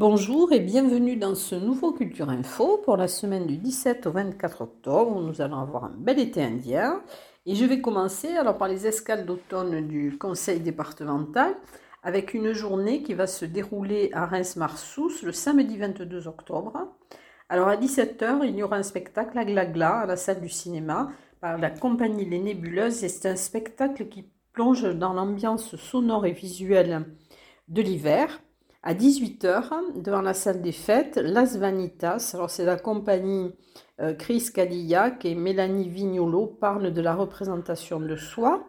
Bonjour et bienvenue dans ce nouveau Culture Info pour la semaine du 17 au 24 octobre où nous allons avoir un bel été indien. Et je vais commencer alors par les escales d'automne du conseil départemental avec une journée qui va se dérouler à Reims-Marsous le samedi 22 octobre. Alors à 17h, il y aura un spectacle à Glagla à la salle du cinéma par la compagnie Les Nébuleuses et c'est un spectacle qui plonge dans l'ambiance sonore et visuelle de l'hiver. À 18h, devant la salle des fêtes, Las Vanitas, alors c'est la compagnie euh, Chris Cadillac et Mélanie Vignolo parlent de la représentation de soi.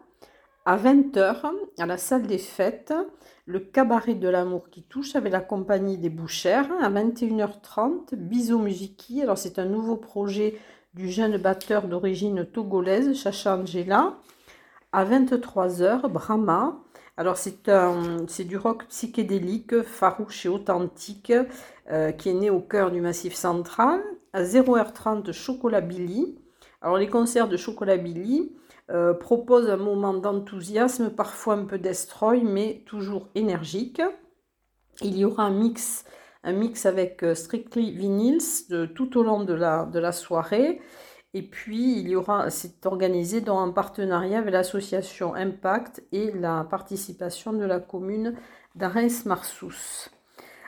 À 20h, à la salle des fêtes, le cabaret de l'amour qui touche avec la compagnie des Bouchères. À 21h30, Biso Musiki, alors c'est un nouveau projet du jeune batteur d'origine togolaise, Chacha Angela. À 23h, Brahma, alors c'est du rock psychédélique, farouche et authentique, euh, qui est né au cœur du Massif central. À 0h30, Chocolat Billy. Alors les concerts de Chocolat Billy euh, proposent un moment d'enthousiasme, parfois un peu destroy, mais toujours énergique. Il y aura un mix, avec euh, Strictly Vinyls tout au long de la soirée. Et puis, il y aura, c'est organisé dans un partenariat avec l'association Impact et la participation de la commune d'Arens-Marsous.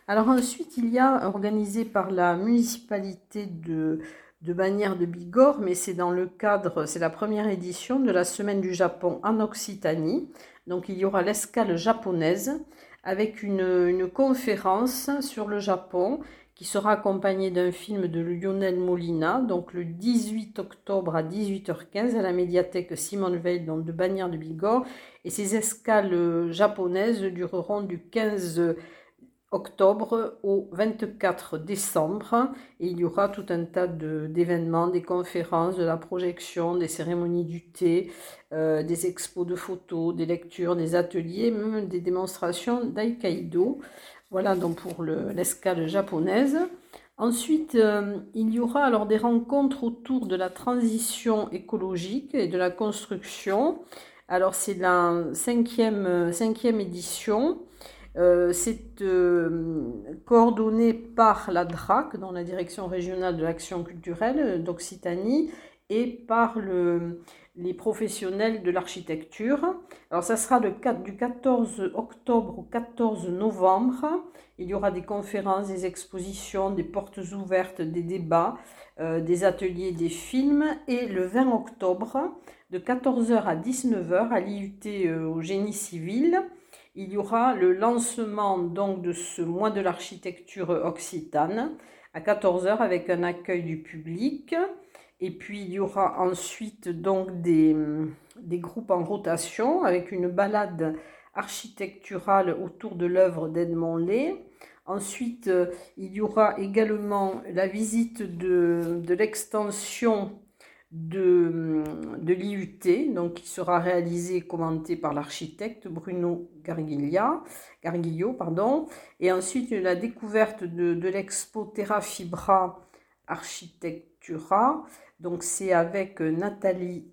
Alors ensuite, il y a organisé par la municipalité de, de Bagnères de Bigorre, mais c'est dans le cadre, c'est la première édition de la Semaine du Japon en Occitanie. Donc il y aura l'escale japonaise avec une, une conférence sur le Japon qui sera accompagné d'un film de Lionel Molina, donc le 18 octobre à 18h15 à la médiathèque Simone Veil donc de Bagnères de Bigorre. Et ces escales japonaises dureront du 15 octobre au 24 décembre. Et il y aura tout un tas d'événements, des conférences, de la projection, des cérémonies du thé, euh, des expos de photos, des lectures, des ateliers, même des démonstrations d'aïkaido. Voilà donc pour l'escale japonaise. Ensuite, euh, il y aura alors des rencontres autour de la transition écologique et de la construction. Alors c'est la cinquième, cinquième édition. Euh, c'est euh, coordonné par la DRAC, dans la Direction régionale de l'action culturelle d'Occitanie, et par le, les professionnels de l'architecture. Alors ça sera le 4, du 14 octobre au 14 novembre. Il y aura des conférences, des expositions, des portes ouvertes, des débats, euh, des ateliers, des films. Et le 20 octobre, de 14h à 19h, à l'IUT euh, au génie civil, il y aura le lancement donc de ce mois de l'architecture occitane à 14h avec un accueil du public. Et puis il y aura ensuite donc des, des groupes en rotation avec une balade architecturale autour de l'œuvre d'Edmond Lay. Ensuite, euh, il y aura également la visite de, de l'extension de, de l'IUT, donc qui sera réalisée et commentée par l'architecte Bruno Gargiglia, Garguillo. Pardon. Et ensuite, la découverte de, de l'expo Terra Fibra Architectura, donc c'est avec euh, Nathalie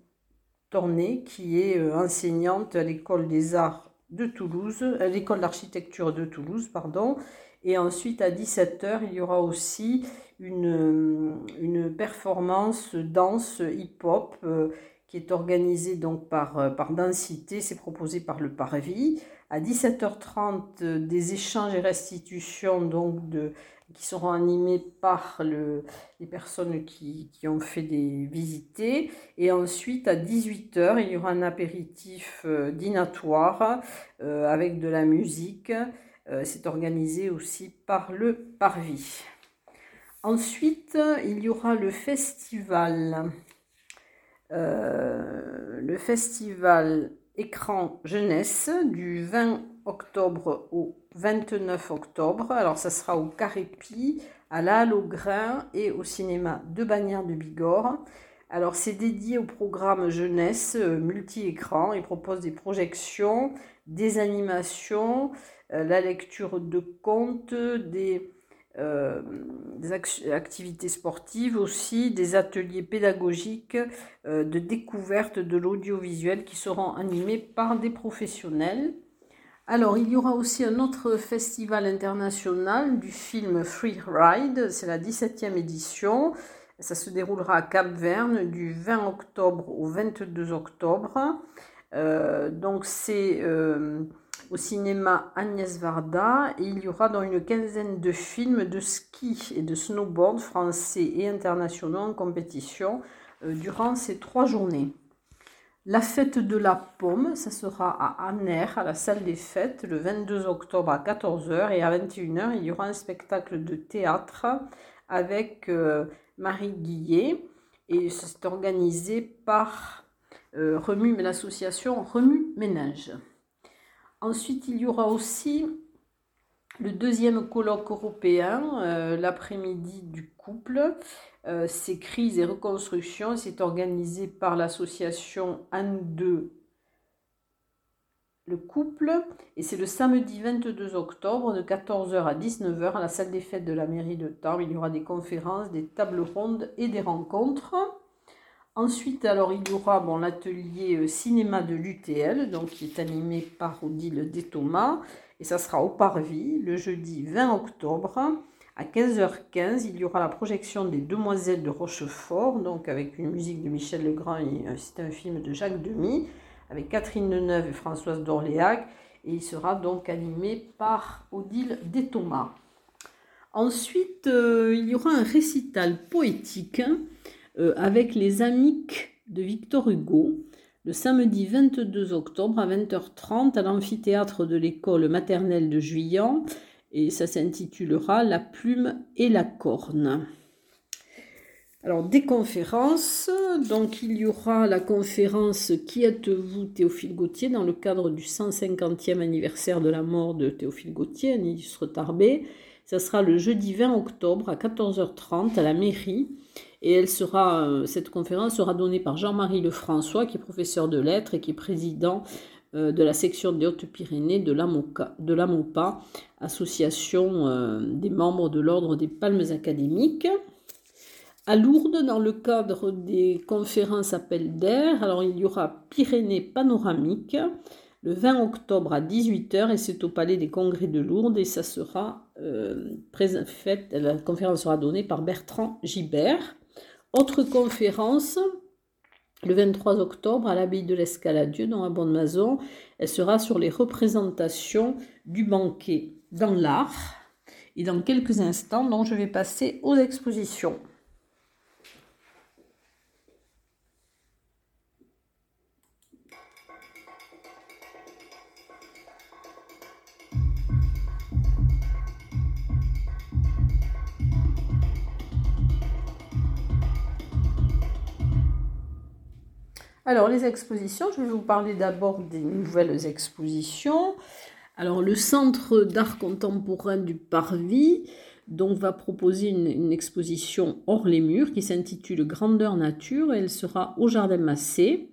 Torné qui est euh, enseignante à l'école des arts de Toulouse, à l'école d'architecture de Toulouse, pardon. Et ensuite à 17h, il y aura aussi une, euh, une performance danse hip-hop qui est organisée donc par, par Densité, c'est proposé par le Parvis. À 17h30, des échanges et restitutions donc de qui seront animés par le, les personnes qui, ont fait des visités. Et ensuite, à 18h, il y aura un apéritif euh, dînatoire euh, avec de la musique. Euh, C'est organisé aussi par le Parvis. Ensuite, il y aura le festival, le festival écran jeunesse du 20 octobre au 29 octobre. Alors ça sera au Carépi, à la Halle au Grain et au cinéma de Bagnères de Bigorre. Alors c'est dédié au programme jeunesse euh, multi-écran. Il propose des projections, des animations, euh, la lecture de contes, des, euh, activités sportives aussi, des ateliers pédagogiques de découverte de l'audiovisuel qui seront animés par des professionnels. Alors, il y aura aussi un autre festival international du film Free Ride, c'est la 17e édition. Ça se déroulera à Cap-Verne du 20 octobre au 22 octobre. Euh, donc, c'est euh, au cinéma Agnès Varda et il y aura dans une quinzaine de films de ski et de snowboard français et internationaux en compétition euh, durant ces trois journées. La fête de la pomme, ça sera à Aner, à la salle des fêtes, le 22 octobre à 14h et à 21h, il y aura un spectacle de théâtre avec euh, Marie Guillet et c'est organisé par euh, l'association Remue Ménage. Ensuite, il y aura aussi le deuxième colloque européen, euh, l'après-midi du couple. Euh, c'est crise et reconstruction. C'est organisé par l'association Anne 2 le couple et c'est le samedi 22 octobre de 14h à 19h à la salle des fêtes de la mairie de Tarbes. Il y aura des conférences, des tables rondes et des rencontres. Ensuite, alors il y aura bon, l'atelier euh, cinéma de l'UTL, donc qui est animé par Odile Déthomas, et ça sera au Parvis le jeudi 20 octobre. À 15h15, il y aura la projection des Demoiselles de Rochefort, donc avec une musique de Michel Legrand, euh, c'est un film de Jacques Demy, avec Catherine Deneuve et Françoise d'Orléac, et il sera donc animé par Odile Déthomas. Ensuite, euh, il y aura un récital poétique euh, avec les Amiques de Victor Hugo le samedi 22 octobre à 20h30 à l'amphithéâtre de l'école maternelle de Juillan et ça s'intitulera La plume et la corne. Alors des conférences, donc il y aura la conférence Qui êtes-vous Théophile Gautier dans le cadre du 150e anniversaire de la mort de Théophile Gautier, un illustre tarbé. Ça sera le jeudi 20 octobre à 14h30 à la mairie et elle sera, euh, cette conférence sera donnée par Jean-Marie Lefrançois, qui est professeur de lettres et qui est président euh, de la section des Hautes-Pyrénées de l'AMOPA, association euh, des membres de l'Ordre des Palmes académiques. À Lourdes, dans le cadre des conférences Appel d'air, alors il y aura Pyrénées panoramiques le 20 octobre à 18h et c'est au Palais des Congrès de Lourdes et ça sera fait, la conférence sera donnée par Bertrand Gibert. Autre conférence, le 23 octobre à l'abbaye de l'Escaladieu dans la Bonne-Maison. Elle sera sur les représentations du banquet dans l'art. Et dans quelques instants, donc, je vais passer aux expositions. Alors, les expositions, je vais vous parler d'abord des nouvelles expositions. Alors, le Centre d'art contemporain du Parvis donc, va proposer une, exposition hors les murs qui s'intitule Grandeur Nature. Elle sera au Jardin Massé.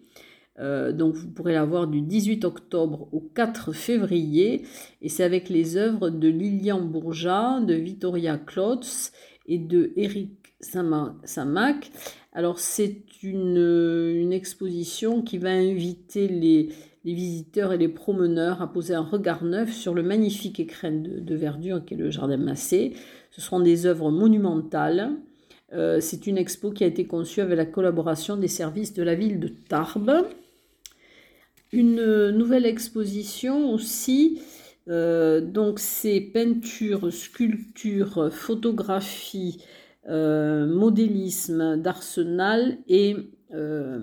Euh, donc vous pourrez la voir du 18 octobre au 4 février et c'est avec les œuvres de Lilian Bourgeat, de Vittoria Klotz et de Eric Samac. Alors c'est une, exposition qui va inviter les, visiteurs et les promeneurs à poser un regard neuf sur le magnifique écrin de, verdure qu'est le Jardin Massé. Ce seront des œuvres monumentales. Euh, c'est une expo qui a été conçue avec la collaboration des services de la ville de Tarbes. Une nouvelle exposition aussi, euh, donc c'est peinture, sculpture, photographie, euh, modélisme d'arsenal et euh,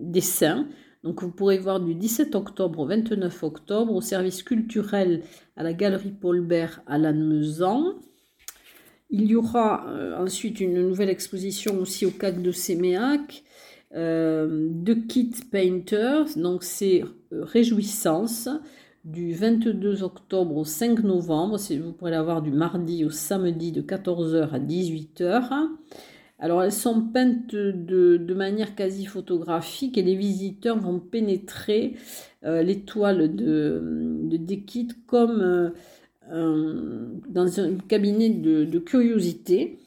dessin. Donc vous pourrez voir du 17 octobre au 29 octobre au service culturel à la galerie Paul Bert à Lannemezan. Il y aura ensuite une nouvelle exposition aussi au CAC de Séméac de Kit Painters. Donc c'est Réjouissance du 22 octobre au 5 novembre. Vous pourrez la voir du mardi au samedi de 14h à 18h. Alors elles sont peintes de, manière quasi photographique et les visiteurs vont pénétrer euh, l'étoile de, de Dekit comme euh, dans un cabinet de, de curiosité.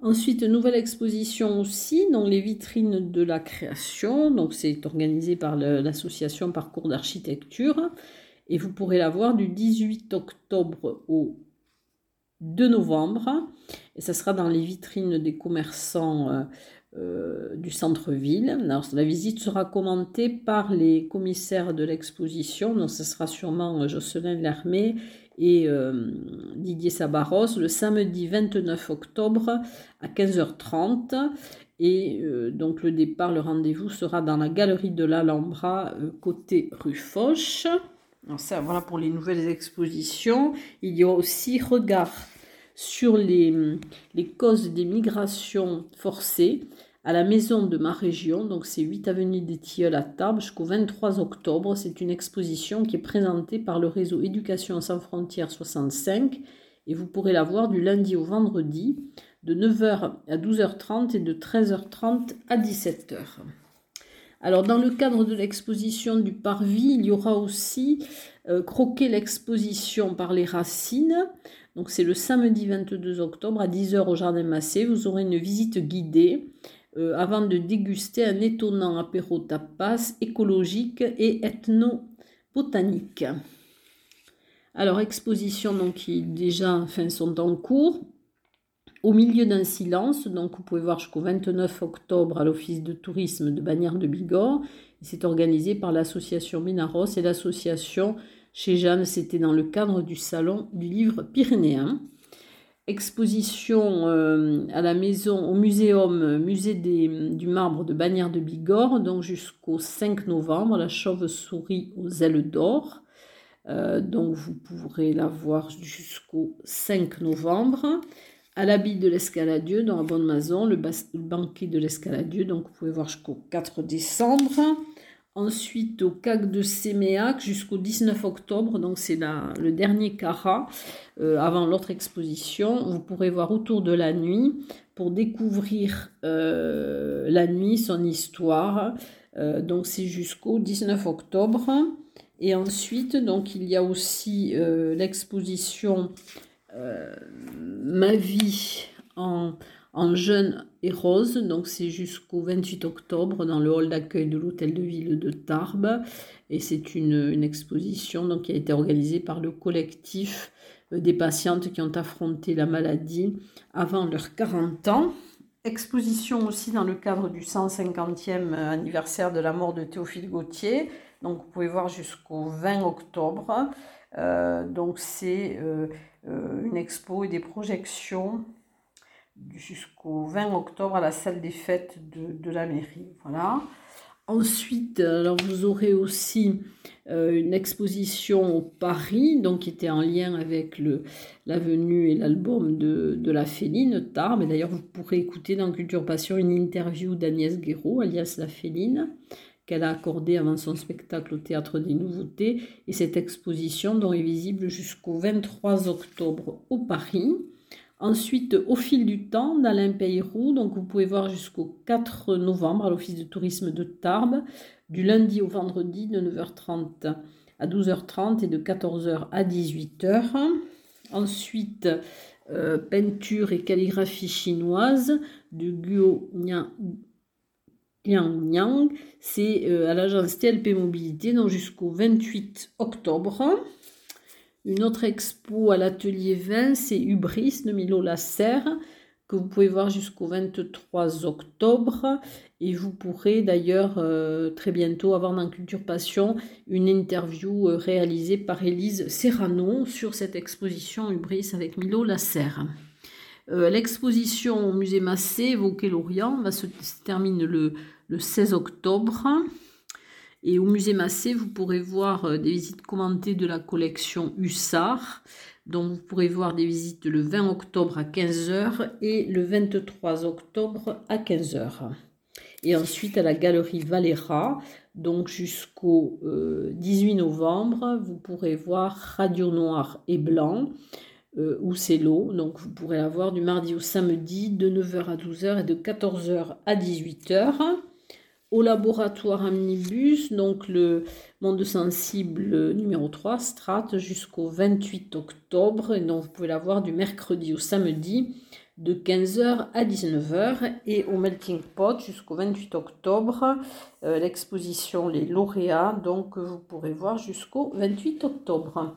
Ensuite, nouvelle exposition aussi dans les vitrines de la création. Donc, c'est organisé par l'association Parcours d'architecture. Et vous pourrez la voir du 18 octobre au 2 novembre. Et ça sera dans les vitrines des commerçants euh, euh, du centre-ville. La visite sera commentée par les commissaires de l'exposition. Donc, ce sera sûrement euh, Jocelyn Lermé et Didier Sabaros le samedi 29 octobre à 15h30. Et donc le départ, le rendez-vous sera dans la galerie de l'Alhambra, côté rue Foch. Alors ça, voilà pour les nouvelles expositions. Il y aura aussi Regard sur les, les causes des migrations forcées à la maison de ma région, donc c'est 8 avenue des Tilleuls à Tarbes jusqu'au 23 octobre. C'est une exposition qui est présentée par le réseau Éducation sans frontières 65 et vous pourrez la voir du lundi au vendredi de 9h à 12h30 et de 13h30 à 17h. Alors dans le cadre de l'exposition du Parvis, il y aura aussi euh, croquer l'exposition par les racines. Donc c'est le samedi 22 octobre à 10h au Jardin Massé. Vous aurez une visite guidée euh, avant de déguster un étonnant apéro tapas écologique et ethno-botanique. Alors exposition donc qui déjà enfin, sont en cours. Au milieu d'un silence, donc vous pouvez voir jusqu'au 29 octobre à l'Office de tourisme de Bagnères de Bigorre. C'est organisé par l'association Minaros et l'association chez Jeanne, c'était dans le cadre du salon du livre pyrénéen. Exposition euh, au muséum, musée du marbre de Bagnères de Bigorre, donc jusqu'au 5 novembre, la chauve-souris aux ailes d'or. Euh, donc vous pourrez la voir jusqu'au 5 novembre. À l'habit de l'escaladieu dans la Bonne Maison, le, le banquet de l'escaladieu, donc vous pouvez voir jusqu'au 4 décembre. Ensuite, au CAC de Séméac jusqu'au 19 octobre, donc c'est le dernier Cara euh, avant l'autre exposition. Vous pourrez voir autour de la nuit pour découvrir euh, la nuit, son histoire. Euh, donc c'est jusqu'au 19 octobre. Et ensuite, donc il y a aussi l'exposition Ma vie en en jeune et rose. Donc c'est jusqu'au 28 octobre dans le hall d'accueil de l'hôtel de ville de Tarbes. Et c'est une, exposition donc, qui a été organisée par le collectif euh, des patientes qui ont affronté la maladie avant leurs 40 ans. Exposition aussi dans le cadre du 150e anniversaire de la mort de Théophile Gautier. Donc vous pouvez voir jusqu'au 20 octobre. Euh, donc c'est euh, une expo et des projections jusqu'au 20 octobre à la salle des fêtes de, la mairie. Voilà. Ensuite, alors vous aurez aussi euh, une exposition au Paris, donc qui était en lien avec le, la venue et l'album de, de, la Féline, Tarbes. Et d'ailleurs, vous pourrez écouter dans Culture Passion une interview d'Agnès Guéraud, alias la Féline, qu'elle a accordée avant son spectacle au Théâtre des Nouveautés. Et cette exposition, dont est visible jusqu'au 23 octobre au Paris. Ensuite, au fil du temps, d'Alain Peyrou, donc vous pouvez voir jusqu'au 4 novembre à l'Office de tourisme de Tarbes, du lundi au vendredi de 9h30 à 12h30 et de 14h à 18h. Ensuite, euh, peinture et calligraphie chinoise de Guo Yang, c'est euh, à l'agence TLP Mobilité, donc jusqu'au 28 octobre. Une autre expo à l'atelier 20, c'est Hubris de Milo Lasserre, que vous pouvez voir jusqu'au 23 octobre. Et vous pourrez d'ailleurs euh, très bientôt avoir dans Culture Passion une interview euh, réalisée par Élise Serrano sur cette exposition Hubris avec Milo Lasserre. Euh, l'exposition au musée Massé, évoquer l'Orient, va se, termine le 16 octobre. Et au musée Massé, vous pourrez voir euh, des visites commentées de la collection Hussard, dont vous pourrez voir des visites le 20 octobre à 15h et le 23 octobre à 15h. Et ensuite à la galerie Valera, donc jusqu'au 18 euh, novembre, vous pourrez voir Radio Noir et Blanc, euh, ou l'eau. Donc vous pourrez la voir du mardi au samedi de 9h à 12h et de 14h à 18h au laboratoire Omnibus, donc le monde sensible numéro 3, Strat, jusqu'au 28 octobre. Et donc vous pouvez la voir du mercredi au samedi de 15h à 19h et au Melting Pot jusqu'au 28 octobre euh, l'exposition Les lauréats donc vous pourrez voir jusqu'au 28 octobre.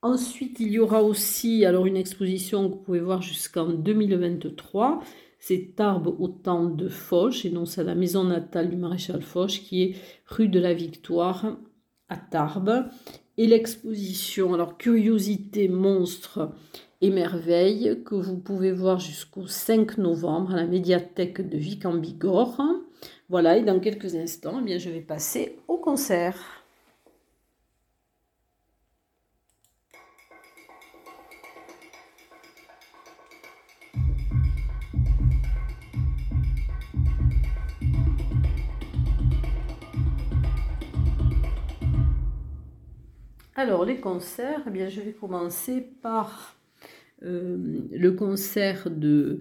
Ensuite, il y aura aussi alors une exposition que vous pouvez voir jusqu'en 2023. C'est Tarbes au temps de Foch, et donc c'est la maison natale du maréchal Foch qui est rue de la Victoire à Tarbes. Et l'exposition, alors Curiosité, Monstre et Merveille, que vous pouvez voir jusqu'au 5 novembre à la médiathèque de Vic en Bigorre. Voilà, et dans quelques instants, eh bien, je vais passer au concert. Alors, les concerts, eh bien, je vais commencer par euh, le concert euh,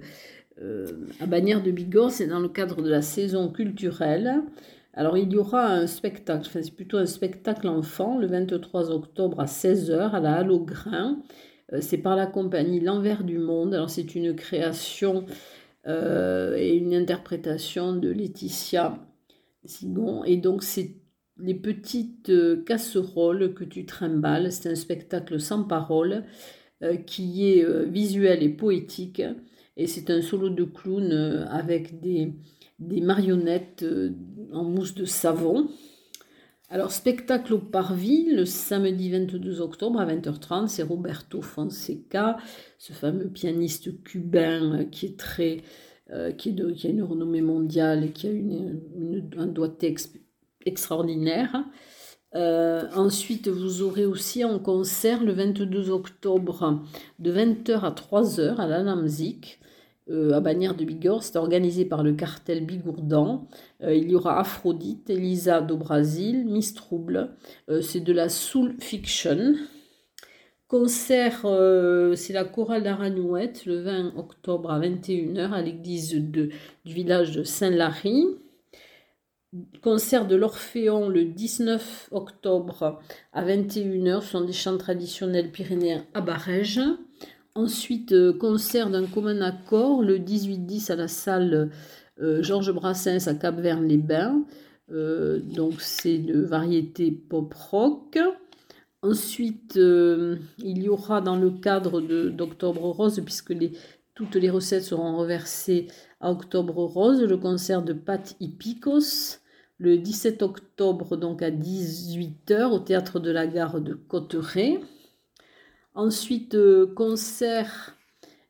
à Bagnères de Bigorre. C'est dans le cadre de la saison culturelle. Alors, il y aura un spectacle, enfin, c'est plutôt un spectacle enfant, le 23 octobre à 16h à la Halle au Grain. Euh, c'est par la compagnie L'Envers du Monde. Alors, c'est une création et une interprétation de Laetitia Sigon. Et donc, c'est les petites euh, casseroles que tu trimbales. C'est un spectacle sans parole euh, qui est euh, visuel et poétique. Et c'est un solo de clown avec des, marionnettes en mousse de savon. Alors, spectacle au Parvis, le samedi 22 octobre à 20h30, c'est Roberto Fonseca, ce fameux pianiste cubain qui est a une renommée mondiale et qui a une, un doigté extraordinaire. Euh, ensuite, vous aurez aussi un concert le 22 octobre de 20h à 3h à la Namzik, euh, à Bagnères de Bigorre. C'est organisé par le cartel Bigourdan. Euh, il y aura Aphrodite, Elisa do Brasil, Miss Trouble. c'est de la soul fiction. Concert, c'est la chorale d'Aranouette le 20 octobre à 21h à l'église du village de Saint-Lary concert de l'Orphéon le 19 octobre à 21h. Ce sont des chants traditionnels pyrénéens à Barège. Ensuite, euh, concert d'un commun accord le 18-10 à la salle euh, Georges Brassens à Cap-Verne-les-Bains. Euh, donc, c'est de variété pop-rock. Ensuite, il y aura dans le cadre d'Octobre Rose, puisque toutes les recettes seront reversées à Octobre Rose, le concert de Pat Hippicos le 17 octobre donc à 18h au théâtre de la gare de Cotteret. Ensuite, euh, concert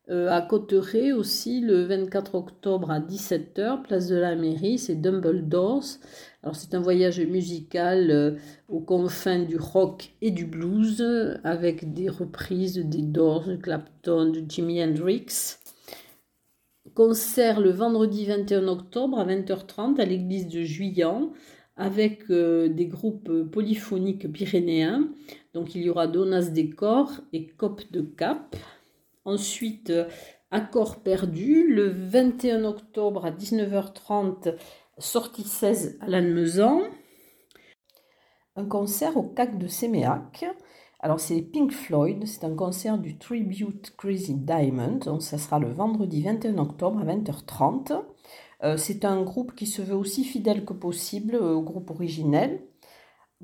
euh, à Cotteret aussi le 24 octobre à 17h, place de la mairie, c'est Dumbledores. Alors c'est un voyage musical euh, aux confins du rock et du blues avec des reprises des Doors, de Clapton, de Jimi Hendrix. Concert le vendredi 21 octobre à 20h30 à l'église de Juillan avec euh, des groupes polyphoniques pyrénéens. Donc il y aura Donas Décor et Cop de Cap. Ensuite, Accord perdu le 21 octobre à 19h30, sortie 16 à Lannemezan. Un concert au CAC de Séméac alors c'est Pink Floyd, c'est un concert du Tribute Crazy Diamond, donc ça sera le vendredi 21 octobre à 20h30. Euh, c'est un groupe qui se veut aussi fidèle que possible au groupe originel.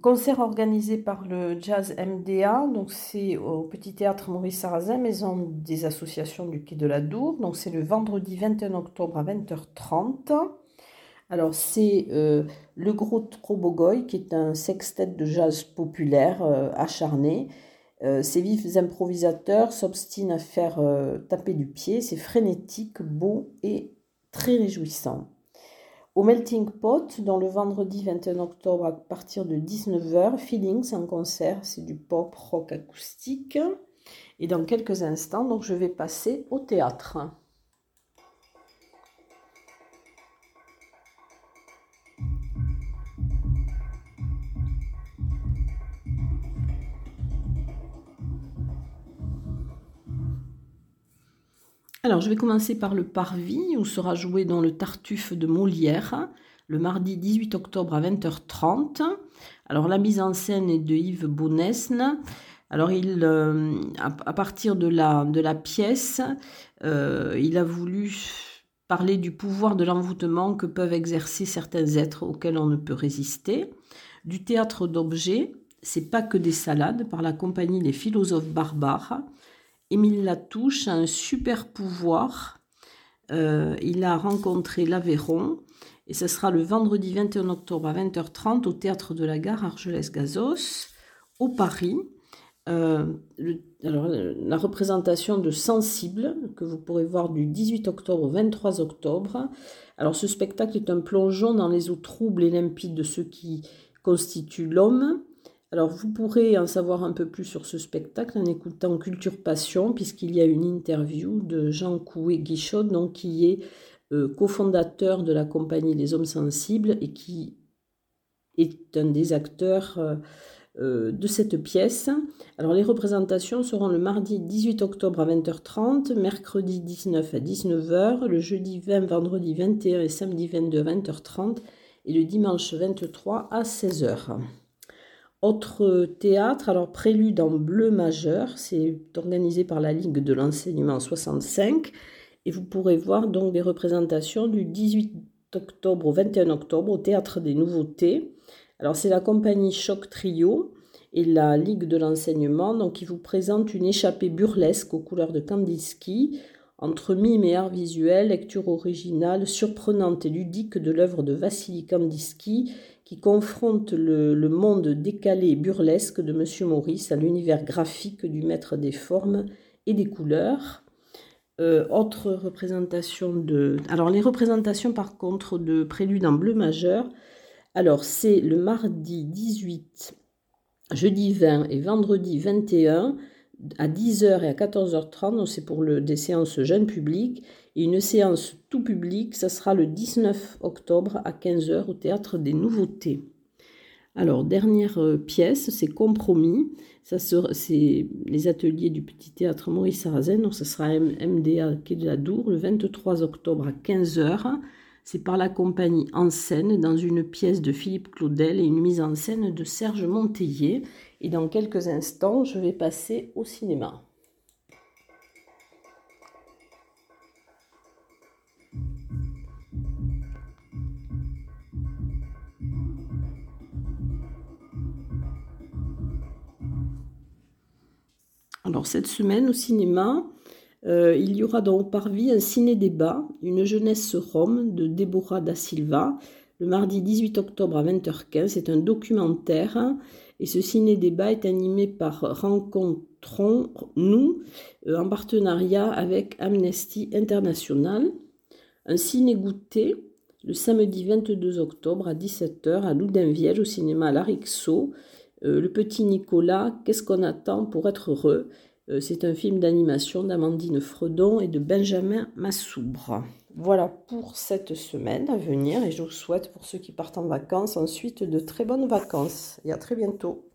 Concert organisé par le Jazz MDA, donc c'est au Petit Théâtre Maurice Sarrazin, maison des associations du Quai de la Dour. Donc c'est le vendredi 21 octobre à 20h30. Alors, c'est euh, le groupe Trobogoy, qui est un sextet de jazz populaire euh, acharné. Euh, ces vifs improvisateurs s'obstinent à faire taper du pied. C'est frénétique, beau et très réjouissant. Au Melting Pot, dans le vendredi 21 octobre à partir de 19h, Feelings en concert, c'est du pop rock acoustique. Et dans quelques instants, donc je vais passer au théâtre. Alors, je vais commencer par le Parvis, où sera joué dans le Tartuffe de Molière, le mardi 18 octobre à 20h30. Alors, la mise en scène est de Yves Bonesne. Alors, il, à, partir de la, de la pièce, il a voulu parler du pouvoir de l'envoûtement que peuvent exercer certains êtres auxquels on ne peut résister, du théâtre d'objets, c'est pas que des salades, par la compagnie Les philosophes barbares. Émile Latouche a un super pouvoir. Euh, il a rencontré l'Aveyron et ce sera le vendredi 21 octobre à 20h30 au théâtre de la gare Argelès-Gazos, au Paris. Euh, alors, la représentation de Sensible, que vous pourrez voir du 18 octobre au 23 octobre. Alors, ce spectacle est un plongeon dans les eaux troubles et limpides de ce qui constitue l'homme. Alors, vous pourrez en savoir un peu plus sur ce spectacle en écoutant Culture Passion, puisqu'il y a une interview de Jean Coué-Guichot, donc qui est euh, cofondateur de la compagnie Les Hommes Sensibles et qui est un des acteurs. Euh, euh, de cette pièce. Alors les représentations seront le mardi 18 octobre à 20h30, mercredi 19 à 19h, le jeudi 20, vendredi 21 et samedi 22 à 20h30 et le dimanche 23 à 16h. Autre théâtre, alors Prélude en bleu majeur, c'est organisé par la Ligue de l'enseignement 65 et vous pourrez voir donc des représentations du 18 octobre au 21 octobre au théâtre des nouveautés. Alors c'est la compagnie Choc Trio et la Ligue de l'enseignement donc qui vous présente une échappée burlesque aux couleurs de Kandinsky entre mime et art visuel, lecture originale, surprenante et ludique de l'œuvre de Vassili Kandinsky qui confronte le, monde décalé et burlesque de M. Maurice à l'univers graphique du maître des formes et des couleurs. Euh, autre représentation de... Alors les représentations par contre de prélude en bleu majeur, alors, c'est le mardi 18, jeudi 20 et vendredi 21 à 10h et à 14h30. C'est pour le, des séances jeunes publics. Et une séance tout public, ça sera le 19 octobre à 15h au Théâtre des Nouveautés. Alors, dernière euh, pièce, c'est Compromis. Ça c'est les ateliers du Petit Théâtre Maurice Sarrazen. Donc, ça sera MDA Quai de la Dour le 23 octobre à 15h. C'est par la compagnie En scène dans une pièce de Philippe Claudel et une mise en scène de Serge Monteiller. Et dans quelques instants, je vais passer au cinéma. Alors cette semaine au cinéma, euh, il y aura au Parvis un ciné-débat, une jeunesse rome de Deborah da Silva, le mardi 18 octobre à 20h15. C'est un documentaire et ce ciné-débat est animé par Rencontrons-nous euh, en partenariat avec Amnesty International. Un ciné-goûté le samedi 22 octobre à 17h à Loudainvielle au cinéma Larixo. Euh, le petit Nicolas, qu'est-ce qu'on attend pour être heureux? C'est un film d'animation d'Amandine Fredon et de Benjamin Massoubre. Voilà pour cette semaine à venir et je vous souhaite pour ceux qui partent en vacances ensuite de très bonnes vacances et à très bientôt.